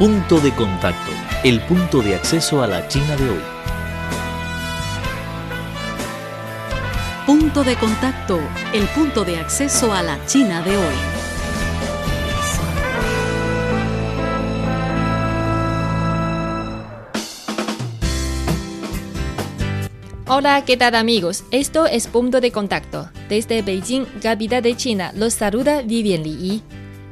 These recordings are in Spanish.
Punto de contacto, el punto de acceso a la China de hoy. Punto de contacto, el punto de acceso a la China de hoy. Hola, ¿qué tal amigos? Esto es Punto de Contacto. Desde Beijing, capital de China, los saluda Vivian Li.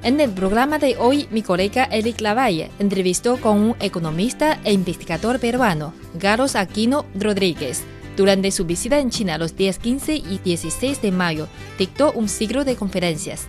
En el programa de hoy, mi colega Eric Lavalle entrevistó con un economista e investigador peruano, Carlos Aquino Rodríguez. Durante su visita en China los días 15 y 16 de mayo, dictó un ciclo de conferencias.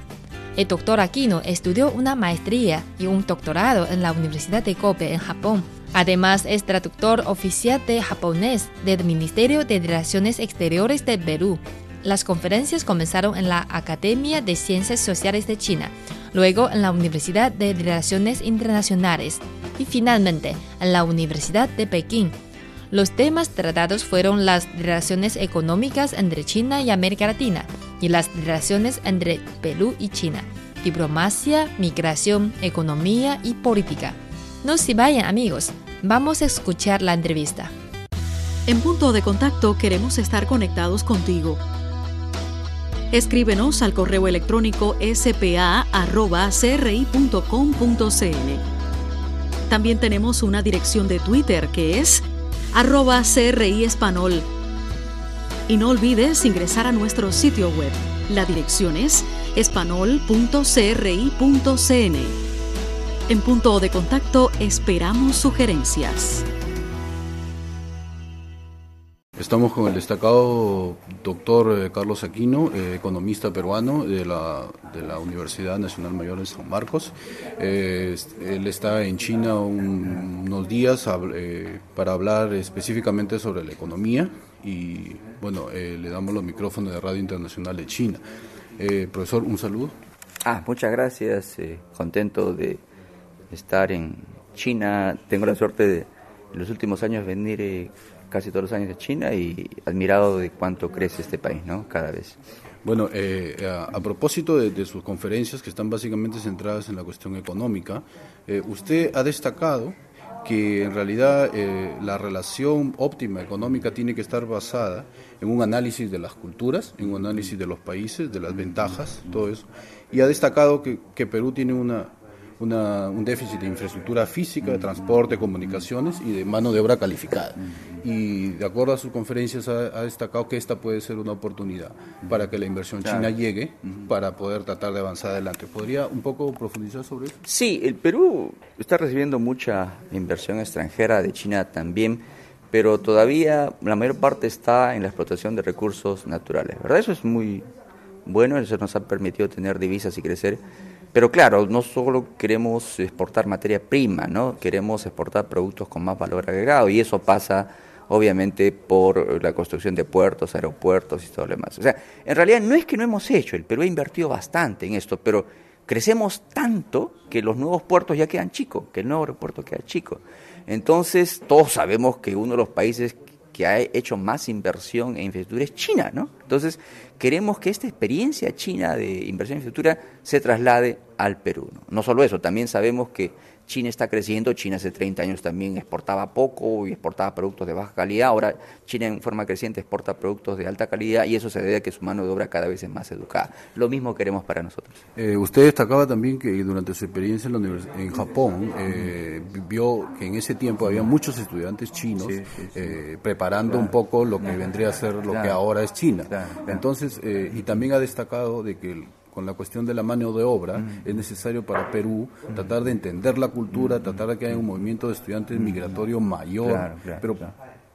El doctor Aquino estudió una maestría y un doctorado en la Universidad de Kobe en Japón. Además, es traductor oficial de japonés del Ministerio de Relaciones Exteriores de Perú. Las conferencias comenzaron en la Academia de Ciencias Sociales de China, luego en la Universidad de Relaciones Internacionales y finalmente en la Universidad de Pekín. Los temas tratados fueron las relaciones económicas entre China y América Latina y las relaciones entre Perú y China, diplomacia, migración, economía y política. No se vayan amigos, vamos a escuchar la entrevista. En punto de contacto queremos estar conectados contigo. Escríbenos al correo electrónico spa.cri.com.cl. También tenemos una dirección de Twitter que es arroba CRI Espanol. Y no olvides ingresar a nuestro sitio web. La dirección es espanol.cri.cn. En punto de contacto esperamos sugerencias. Estamos con el destacado doctor eh, Carlos Aquino, eh, economista peruano de la, de la, Universidad Nacional Mayor de San Marcos. Eh, él está en China unos días para hablar específicamente sobre la economía y bueno, le damos los micrófonos de Radio Internacional de China. profesor, un saludo. Ah, muchas gracias, contento de estar en China. Tengo la suerte de en los últimos años venir casi todos los años de China y admirado de cuánto crece este país, ¿no? Cada vez. Bueno, eh, a, propósito de, sus conferencias que están básicamente centradas en la cuestión económica, eh, usted ha destacado que en realidad eh, la relación óptima económica tiene que estar basada en un análisis de las culturas, en un análisis de los países, de las ventajas, todo eso, y ha destacado que, que Perú tiene una, un déficit de infraestructura física, de transporte, comunicaciones y de mano de obra calificada. Y de acuerdo a sus conferencias ha, destacado que esta puede ser una oportunidad para que la inversión china llegue para poder tratar de avanzar adelante. ¿Podría un poco profundizar sobre eso? Sí, el Perú está recibiendo mucha inversión extranjera de China también pero todavía la mayor parte está en la explotación de recursos naturales, ¿verdad? Eso es muy bueno, eso nos ha permitido tener divisas y crecer, pero claro, no solo queremos exportar materia prima, ¿no? Queremos exportar productos con más valor agregado y eso pasa obviamente por la construcción de puertos, aeropuertos y todo lo demás. O sea, en realidad no es que no hemos hecho, el Perú ha invertido bastante en esto, pero crecemos tanto que los nuevos puertos ya quedan chicos, que el nuevo aeropuerto queda chico. Entonces, todos sabemos que uno de los países que ha hecho más inversión en infraestructura es China, ¿no? Entonces, queremos que esta experiencia china de inversión en infraestructura se traslade al Perú. ¿no? no solo eso, también sabemos que China está creciendo, China hace 30 años también exportaba poco y exportaba productos de baja calidad, ahora China en forma creciente exporta productos de alta calidad y eso se debe a que su mano de obra cada vez es más educada. Lo mismo queremos para nosotros. Eh, usted destacaba también que durante su experiencia en, la en Japón eh, vio que en ese tiempo había muchos estudiantes chinos eh, preparando un poco lo que vendría a ser lo que ahora es China. Entonces, y también ha destacado de que el con la cuestión de la mano de obra, es necesario para Perú tratar de entender la cultura, tratar de que haya un movimiento de estudiantes migratorio mayor, pero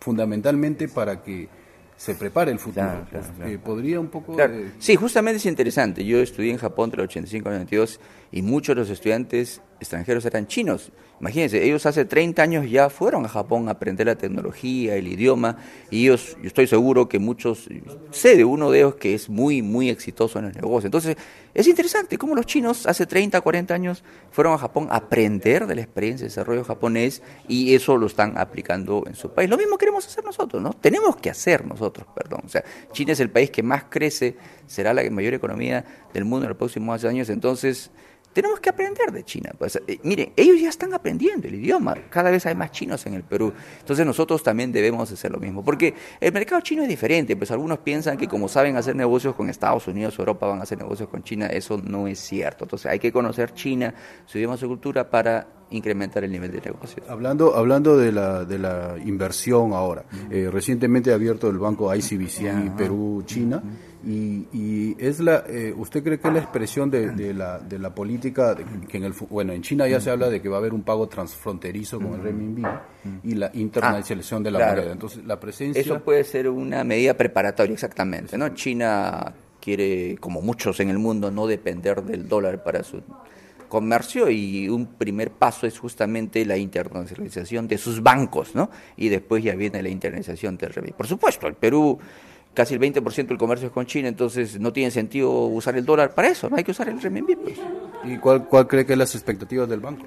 fundamentalmente para que se prepare el futuro. Eh, ¿Podría un poco...? Sí, justamente es interesante. Yo estudié en Japón entre el 85 y el 92 y muchos de los estudiantes extranjeros eran chinos. Imagínense, ellos hace 30 años ya fueron a Japón a aprender la tecnología, el idioma, y ellos, yo estoy seguro que muchos, sé de uno de ellos que es muy, muy exitoso en el negocio. Entonces, es interesante cómo los chinos hace 30, 40 años fueron a Japón a aprender de la experiencia de desarrollo japonés y eso lo están aplicando en su país. Lo mismo queremos hacer nosotros, ¿no? Tenemos que hacer nosotros, perdón. O sea, China es el país que más crece, será la mayor economía del mundo en los próximos años, entonces tenemos que aprender de China. Pues, eh, miren, ellos ya están aprendiendo el idioma, cada vez hay más chinos en el Perú, entonces nosotros también debemos hacer lo mismo, porque el mercado chino es diferente, pues algunos piensan que como saben hacer negocios con Estados Unidos o Europa van a hacer negocios con China, eso no es cierto, entonces hay que conocer China, su idioma, su cultura para incrementar el nivel de negocios. Hablando, hablando de, la, de la inversión ahora, eh, recientemente ha abierto el banco ICBC Perú-China y, es la, eh, ¿usted cree que es la expresión de, la, de la política, que en el, bueno, en China ya se habla de que va a haber un pago transfronterizo con el renminbi y la internacionalización de la ah, moneda? Entonces, la presencia... Eso puede ser una medida preparatoria, exactamente, ¿no? China quiere, como muchos en el mundo, no depender del dólar para su comercio y un primer paso es justamente la internacionalización de sus bancos, ¿no? Y después ya viene la internacionalización del renminbi. Por supuesto, el Perú casi el 20% del comercio es con China, entonces no tiene sentido usar el dólar para eso, no hay que usar el renminbi. Pues. ¿Y cuál, cuál cree que son las expectativas del banco?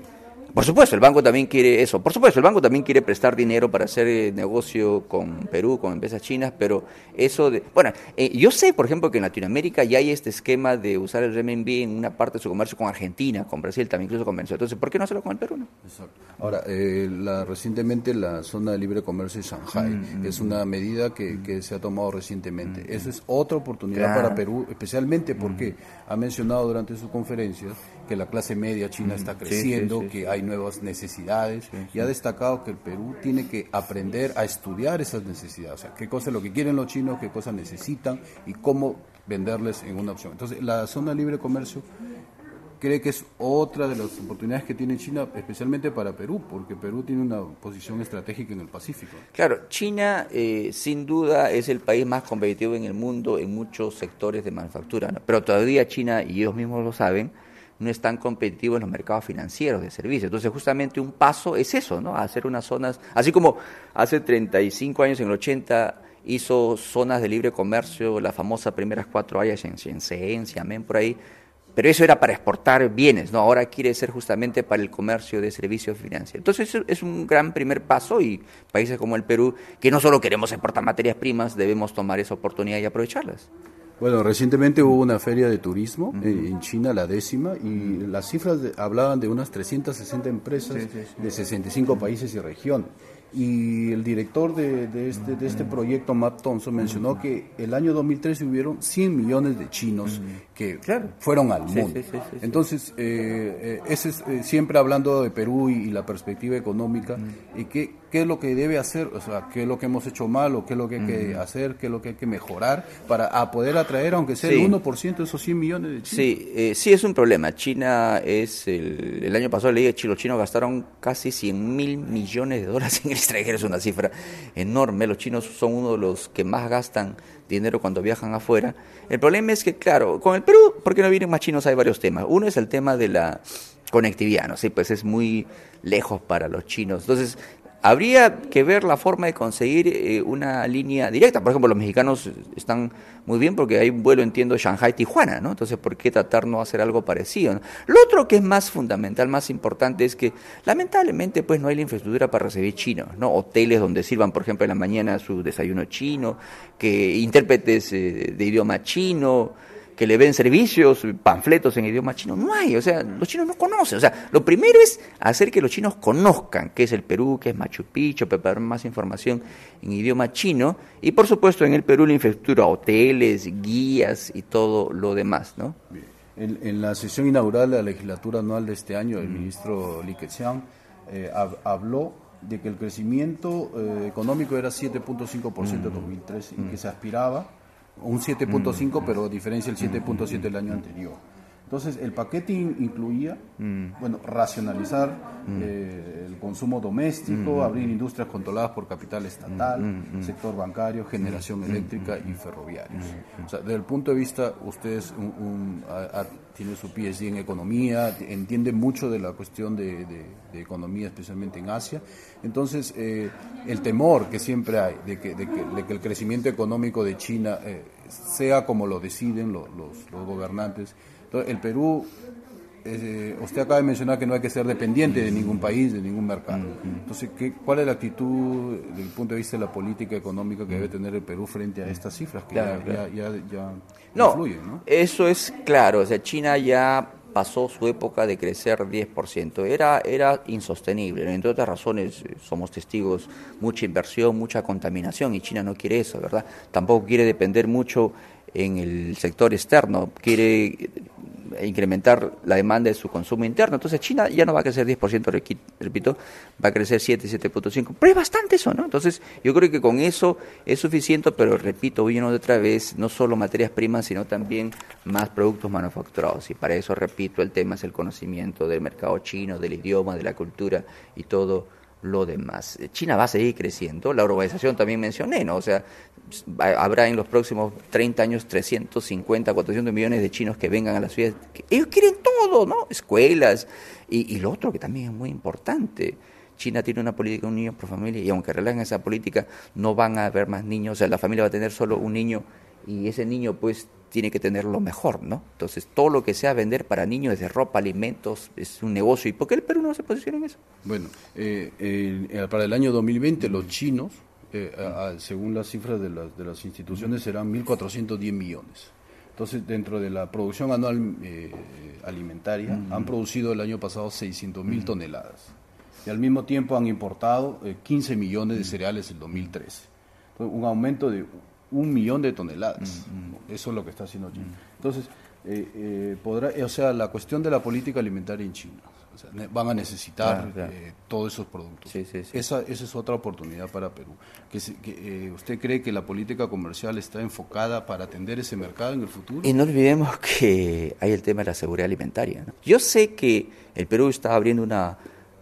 Por supuesto, el banco también quiere eso. Por supuesto, el banco también quiere prestar dinero para hacer eh, negocio con Perú, con empresas chinas, pero eso de... Bueno, eh, yo sé, por ejemplo, que en Latinoamérica ya hay este esquema de usar el renminbi en una parte de su comercio con Argentina, con Brasil, también incluso con Venezuela. Entonces, ¿por qué no hacerlo con el Perú? Exacto. Ahora, eh, la, recientemente la zona de libre comercio de Shanghai mm, mm, es una mm. medida que, se ha tomado recientemente. Eso es otra oportunidad para Perú, especialmente porque ha mencionado durante su conferencia que la clase media china está creciendo, que hay nuevas necesidades y ha destacado que el Perú tiene que aprender a estudiar esas necesidades, o sea, qué cosa es lo que quieren los chinos, qué cosas necesitan y cómo venderles en una opción. Entonces, la zona de libre comercio cree que es otra de las oportunidades que tiene China, especialmente para Perú, porque Perú tiene una posición estratégica en el Pacífico. Claro, China eh, sin duda es el país más competitivo en el mundo en muchos sectores de manufactura, pero todavía China, y ellos mismos lo saben, no es tan competitivo en los mercados financieros de servicios. Entonces, justamente un paso es eso, ¿no? Hacer unas zonas, así como hace 35 años, en el 80, hizo zonas de libre comercio, las famosas primeras cuatro áreas en Shenzhen, Xiamen, por ahí, pero eso era para exportar bienes, ¿no? Ahora quiere ser justamente para el comercio de servicios financieros. Entonces, eso es un gran primer paso y países como el Perú, que no solo queremos exportar materias primas, debemos tomar esa oportunidad y aprovecharlas. Bueno, recientemente hubo una feria de turismo en China, la décima, y las cifras hablaban de unas 360 empresas de 65 países y regiones. Y el director de, de, este, de este proyecto, Matt Thompson, mencionó que el año 2013 hubieron 100 millones de chinos que fueron al mundo. Entonces, eh, eh, ese es, eh, siempre hablando de Perú y, la perspectiva económica, y qué, qué es lo que debe hacer, o sea, qué es lo que hemos hecho mal o qué es lo que hay que hacer, qué es lo que hay que mejorar para a poder atraer, aunque sea el 1% de esos 100 millones de chinos. Sí, sí es un problema. China es, el, el año pasado leí que los chinos gastaron casi 100 mil millones de dólares en el extranjero, es una cifra enorme. Los chinos son uno de los que más gastan dinero cuando viajan afuera. El problema es que, claro, con el Perú, porque no vienen más chinos, hay varios temas. Uno es el tema de la conectividad, ¿no? Sí, pues es muy lejos para los chinos. Entonces, Habría que ver la forma de conseguir eh, una línea directa. Por ejemplo, los mexicanos están muy bien porque hay un vuelo, entiendo, Shanghai-Tijuana, ¿no? Entonces, ¿por qué tratar no hacer algo parecido? Lo otro que es más fundamental, más importante, es que lamentablemente pues no hay la infraestructura para recibir chinos, ¿no? Hoteles donde sirvan, por ejemplo, en la mañana su desayuno chino, que intérpretes eh, de idioma chino, que le ven servicios, panfletos en idioma chino. No hay, o sea, los chinos no conocen. O sea, lo primero es hacer que los chinos conozcan qué es el Perú, qué es Machu Picchu, preparar más información en idioma chino. Y por supuesto en el Perú la infraestructura, hoteles, guías y todo lo demás, ¿no? En, la sesión inaugural de la legislatura anual de este año, el ministro Li Keqiang eh, habló de que el crecimiento eh, económico era 7.5% en 2013 y que se aspiraba un 7.5, mm. pero diferencia el 7.7 del año anterior. Entonces, el paquete incluía, mm. bueno, racionalizar mm. eh, el consumo doméstico, abrir industrias controladas por capital estatal, sector bancario, generación eléctrica y ferroviarios. O sea, desde el punto de vista, ustedes un, tiene su PhD en economía, entiende mucho de la cuestión de, economía, especialmente en Asia. Entonces, eh, el temor que siempre hay de que, de que, el crecimiento económico de China eh, sea como lo deciden los, los gobernantes, entonces, el Perú, eh, usted acaba de mencionar que no hay que ser dependiente de ningún país, de ningún mercado. Entonces, ¿qué, ¿cuál es la actitud desde el punto de vista de la política económica que debe tener el Perú frente a estas cifras que ya, ya, ya, no, influyen? ¿no? Eso es claro, o sea, China ya pasó su época de crecer 10%. Era, era insostenible. Entre otras razones, somos testigos, mucha inversión, mucha contaminación y China no quiere eso, ¿verdad? Tampoco quiere depender mucho en el sector externo, quiere incrementar la demanda de su consumo interno. Entonces China ya no va a crecer 10%, repito, va a crecer 7, 7.5%. Pero es bastante eso, ¿no? Entonces yo creo que con eso es suficiente, pero repito una de otra vez, no solo materias primas, sino también más productos manufacturados. Y para eso, repito, el tema es el conocimiento del mercado chino, del idioma, de la cultura y todo lo demás. China va a seguir creciendo, la urbanización también mencioné, ¿no? O sea, habrá en los próximos 30 años 350, 400 millones de chinos que vengan a las ciudades. Ellos quieren todo, ¿no? Escuelas. Y, y lo otro que también es muy importante. China tiene una política de un niño por familia y aunque relajen esa política no van a haber más niños, o sea, la familia va a tener solo un niño y ese niño pues tiene que tener lo mejor, ¿no? Entonces, todo lo que sea vender para niños, desde ropa, alimentos, es un negocio. ¿Y por qué el Perú no se posiciona en eso? Bueno, eh, eh, para el año 2020 los chinos, eh, según las cifras de, las, de las instituciones, serán 1.410 millones. Entonces, dentro de la producción anual alimentaria, han producido el año pasado 600 mil toneladas. Y al mismo tiempo han importado 15 millones de cereales en 2013. un aumento de un millón de toneladas. Mm, mm. Eso es lo que está haciendo China. Mm. Entonces, eh, eh, podrá, o sea, la cuestión de la política alimentaria en China. van a necesitar eh, todos esos productos. Esa, esa es otra oportunidad para Perú. Que, ¿Usted cree que la política comercial está enfocada para atender ese mercado en el futuro? Y no olvidemos que hay el tema de la seguridad alimentaria. Yo sé que el Perú está abriendo una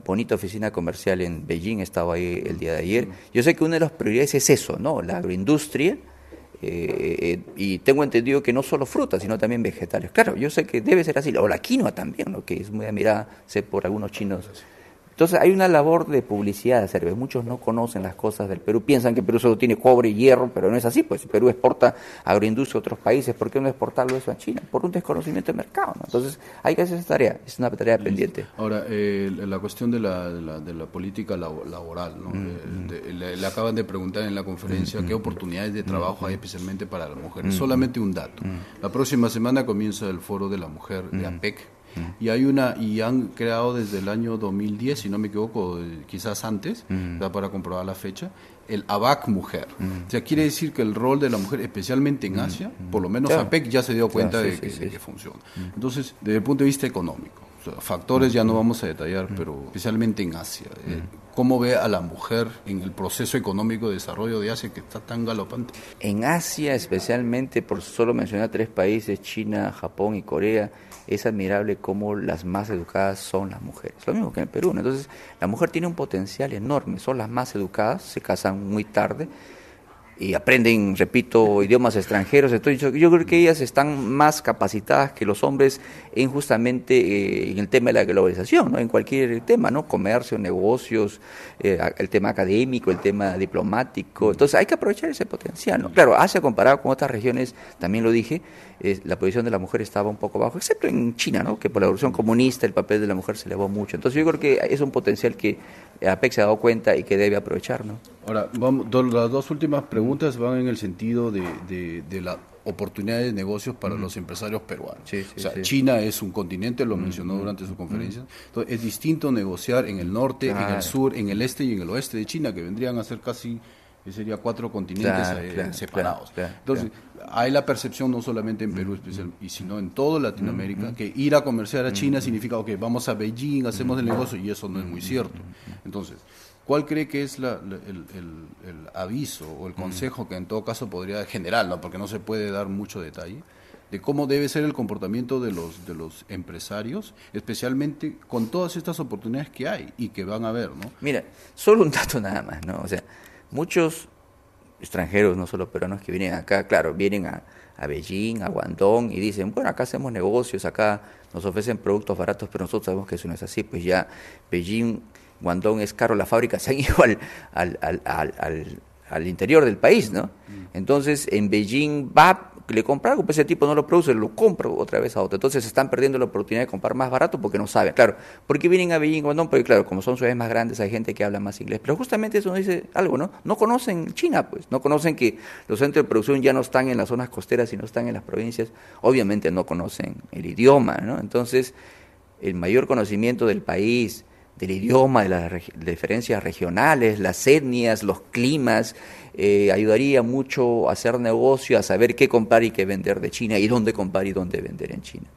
bonita oficina comercial en Beijing, estaba ahí el día de ayer. Yo sé que una de las prioridades es eso, ¿no? La agroindustria eh, eh, y tengo entendido que no solo frutas, sino también vegetales. Claro, yo sé que debe ser así, o la quinoa también, lo que es muy admirada, sé por algunos chinos entonces hay una labor de publicidad de hacer. Muchos no conocen las cosas del Perú, piensan que Perú solo tiene cobre y hierro, pero no es así. Pues Perú exporta agroindustria a otros países, ¿por qué no exportarlo eso a China? Por un desconocimiento de mercado. Entonces hay que hacer esa tarea, es una tarea pendiente. Ahora, eh, la cuestión de la, de la, política laboral, ¿no? Mm, mm. Le, acaban de preguntar en la conferencia mm, qué oportunidades de trabajo hay especialmente para las mujeres. Solamente un dato. La próxima semana comienza el foro de la mujer de APEC y hay una y han creado desde el año 2010, si no me equivoco, quizás antes, para comprobar la fecha, el ABAC mujer. O sea, quiere decir que el rol de la mujer, especialmente en Asia, por lo menos APEC ya se dio cuenta de, que, funciona. Entonces, desde el punto de vista económico, factores ya no vamos a detallar, pero especialmente en Asia. Eh, ¿Cómo ve a la mujer en el proceso económico de desarrollo de Asia que está tan galopante? En Asia, especialmente, por solo mencionar tres países, China, Japón y Corea, es admirable cómo las más educadas son las mujeres. Lo mismo que en el Perú. Entonces, la mujer tiene un potencial enorme, son las más educadas, se casan muy tarde y aprenden, repito, idiomas extranjeros. Entonces, yo, creo que ellas están más capacitadas que los hombres en justamente eh, en el tema de la globalización, ¿no? en cualquier tema, ¿no? comercio, negocios, eh, el tema académico, el tema diplomático. Entonces, hay que aprovechar ese potencial. ¿no? Claro, Asia comparado con otras regiones, también lo dije, la posición de la mujer estaba un poco bajo, excepto en China, ¿no? que por la evolución comunista el papel de la mujer se elevó mucho. Entonces, yo creo que es un potencial que APEC se ha dado cuenta y que debe aprovechar. ¿no? Ahora, vamos, las dos últimas preguntas van en el sentido de, de, la oportunidad de negocios para los empresarios peruanos. o sea, China es un continente, lo mencionó durante su conferencia. Entonces, es distinto negociar en el norte, en el sur, en el este y en el oeste de China, que vendrían a ser casi, sería cuatro continentes eh, separados. Entonces, hay la percepción no solamente en Perú, especial, y sino en toda Latinoamérica, que ir a comerciar a China significa, ok, vamos a Beijing, hacemos el negocio, y eso no es muy cierto. Entonces, ¿Cuál cree que es el, aviso o el consejo que en todo caso podría generar, ¿no? porque no se puede dar mucho detalle, de cómo debe ser el comportamiento de los, de los empresarios, especialmente con todas estas oportunidades que hay y que van a haber? ¿no? Mira, solo un dato nada más, ¿no? O sea, muchos extranjeros, no solo peruanos que vienen acá, claro, vienen a, a Beijing, a Guangdong y dicen, bueno, acá hacemos negocios, acá nos ofrecen productos baratos, pero nosotros sabemos que eso no es así, pues ya Beijing Guangdong es caro, la fábrica se han ido al, al, al, al, interior del país, ¿no? Mm. Entonces, en Beijing va le compra algo, pues ese tipo no lo produce, lo compra otra vez a otro. Entonces están perdiendo la oportunidad de comprar más barato porque no saben. Claro, porque vienen a Beijing, no, porque claro, como son ciudades más grandes, hay gente que habla más inglés. Pero justamente eso nos dice algo, ¿no? No conocen China, pues. No conocen que los centros de producción ya no están en las zonas costeras, sino están en las provincias. Obviamente no conocen el idioma, ¿no? Entonces, el mayor conocimiento del país, del idioma, de las diferencias regionales, las etnias, los climas, eh, ayudaría mucho a hacer negocio, a saber qué comprar y qué vender de China y dónde comprar y dónde vender en China.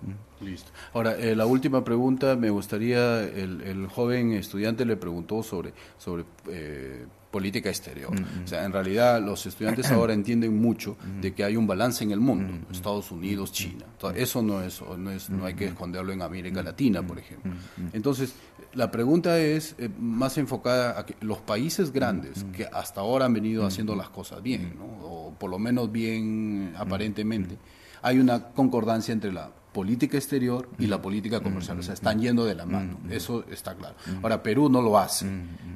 Listo. Ahora, eh, la última pregunta, me gustaría, el, el, joven estudiante le preguntó sobre, sobre eh, política exterior. O sea, en realidad los estudiantes ahora entienden mucho de que hay un balance en el mundo, Estados Unidos, China. eso no es, no es, no hay que esconderlo en América Latina, por ejemplo. Entonces, la pregunta es eh, más enfocada a que los países grandes que hasta ahora han venido haciendo las cosas bien, o por lo menos bien aparentemente, hay una concordancia entre la política exterior y la política comercial. O sea, están yendo de la mano. Eso está claro. Ahora, Perú no lo hace.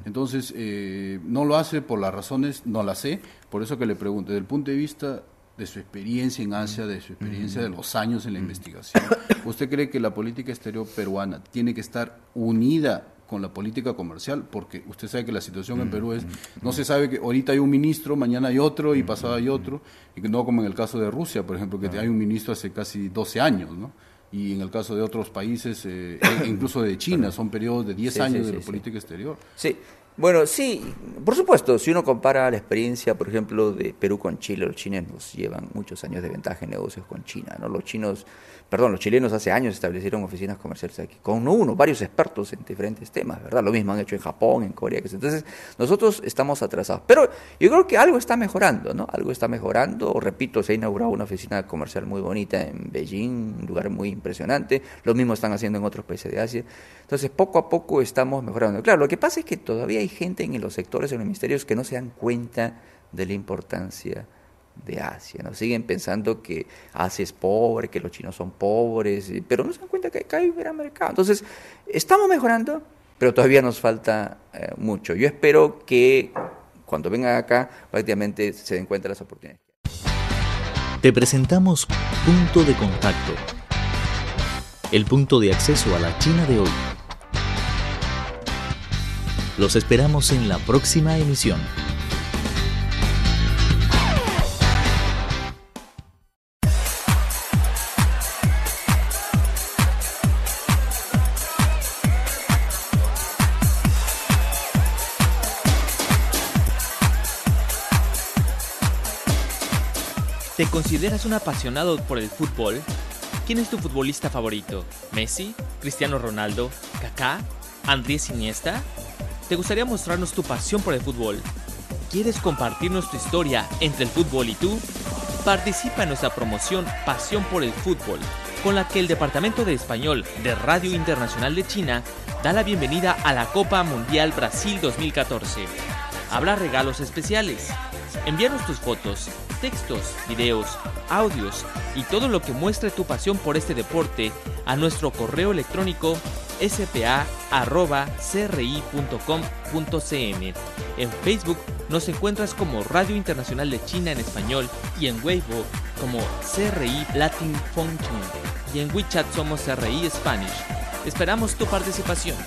Entonces, eh, no lo hace por las razones, no las sé, por eso que le pregunto, desde el punto de vista de su experiencia en Asia, de su experiencia de los años en la investigación, ¿usted cree que la política exterior peruana tiene que estar unida con la política comercial, porque usted sabe que la situación en Perú es, no se sabe que ahorita hay un ministro, mañana hay otro y pasado hay otro, y que no como en el caso de Rusia, por ejemplo, que hay un ministro hace casi 12 años, ¿no? Y en el caso de otros países, eh, e incluso de China, son periodos de 10 años de la política exterior. Sí, bueno, sí, por supuesto, si uno compara la experiencia, por ejemplo, de Perú con Chile, los chilenos llevan muchos años de ventaja en negocios con China, ¿no? Los chinos perdón, los chilenos hace años establecieron oficinas comerciales aquí, con uno, varios expertos en diferentes temas, ¿verdad? Lo mismo han hecho en Japón, en Corea. Entonces, nosotros estamos atrasados. Pero yo creo que algo está mejorando, ¿no? Algo está mejorando. Repito, se ha inaugurado una oficina comercial muy bonita en Beijing, un lugar muy impresionante. Lo mismo están haciendo en otros países de Asia. Entonces, poco a poco estamos mejorando. Claro, lo que pasa es que todavía hay gente en los sectores, en los ministerios, que no se dan cuenta de la importancia de Asia, ¿no? Siguen pensando que Asia es pobre, que los chinos son pobres, pero no se dan cuenta que acá hay un gran mercado. Entonces, estamos mejorando, pero todavía nos falta eh, mucho. Yo espero que cuando vengan acá, prácticamente se den cuenta de las oportunidades. Te presentamos Punto de Contacto, el punto de acceso a la China de hoy. Los esperamos en la próxima emisión. ¿Te consideras un apasionado por el fútbol? ¿Quién es tu futbolista favorito? ¿Messi? ¿Cristiano Ronaldo? ¿Kaká? ¿Andrés Iniesta? ¿Te gustaría mostrarnos tu pasión por el fútbol? ¿Quieres compartirnos tu historia entre el fútbol y tú? Participa en nuestra promoción Pasión por el Fútbol, con la que el Departamento de Español de Radio Internacional de China da la bienvenida a la Copa Mundial Brasil 2014. Habrá regalos especiales. Envíanos tus fotos, textos, videos, audios y todo lo que muestre tu pasión por este deporte a nuestro correo electrónico spa.cri.com.cn. En Facebook nos encuentras como Radio Internacional de China en español y en Weibo como CRI Latin Function y en WeChat somos CRI Spanish. Esperamos tu participación.